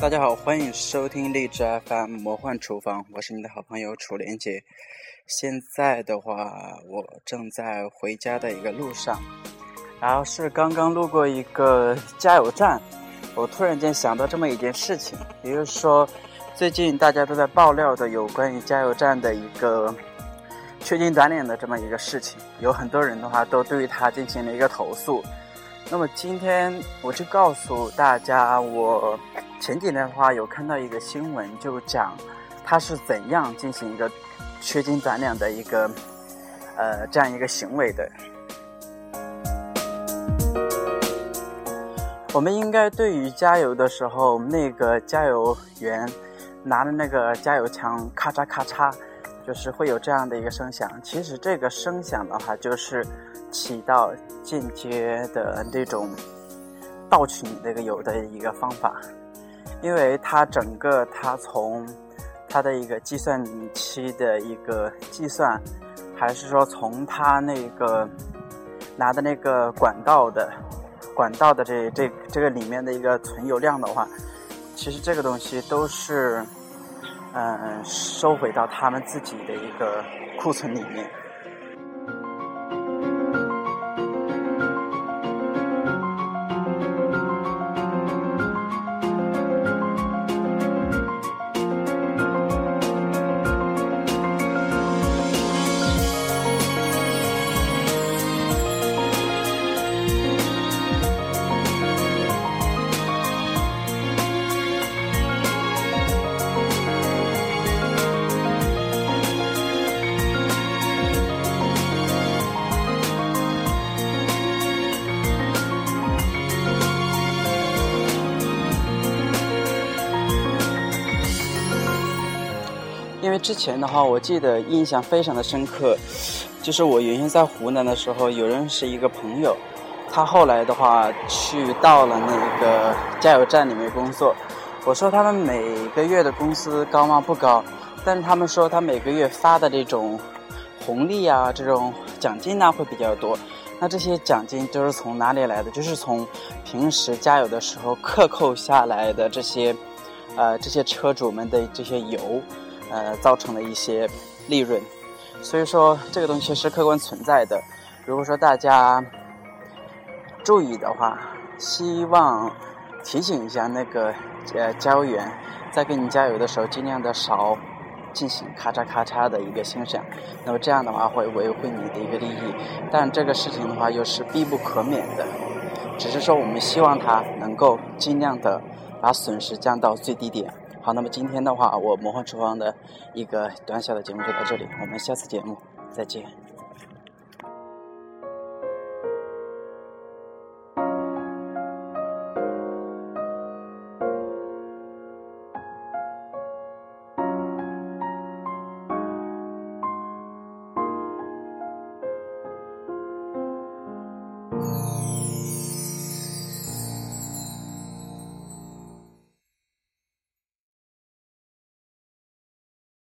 大家好，欢迎收听荔枝 FM 魔幻厨房，我是你的好朋友楚莲姐。现在的话，我正在回家的一个路上，然后是刚刚路过一个加油站，我突然间想到这么一件事情，也就是说，最近大家都在爆料的有关于加油站的一个缺斤短两的这么一个事情，有很多人的话都对于他进行了一个投诉。那么今天我就告诉大家，我前几天的话有看到一个新闻，就讲他是怎样进行一个缺斤短两的一个呃这样一个行为的。我们应该对于加油的时候，那个加油员拿着那个加油枪咔嚓咔嚓，就是会有这样的一个声响。其实这个声响的话，就是起到间接的这种盗取你那个油的一个方法，因为它整个它从它的一个计算器的一个计算，还是说从它那个拿的那个管道的管道的这这这个里面的一个存油量的话，其实这个东西都是嗯收回到他们自己的一个库存里面。因为之前的话，我记得印象非常的深刻，就是我原先在湖南的时候，有认识一个朋友，他后来的话去到了那个加油站里面工作。我说他们每个月的工资高吗？不高，但是他们说他每个月发的这种红利啊，这种奖金呢会比较多。那这些奖金都是从哪里来的？就是从平时加油的时候克扣下来的这些，呃，这些车主们的这些油。呃，造成了一些利润，所以说这个东西是客观存在的。如果说大家注意的话，希望提醒一下那个呃加油员，在给你加油的时候，尽量的少进行咔嚓咔嚓的一个欣赏。那么这样的话会维护你的一个利益，但这个事情的话又是必不可免的。只是说我们希望它能够尽量的把损失降到最低点。好，那么今天的话，我魔幻厨房的一个短小的节目就到这里，我们下次节目再见。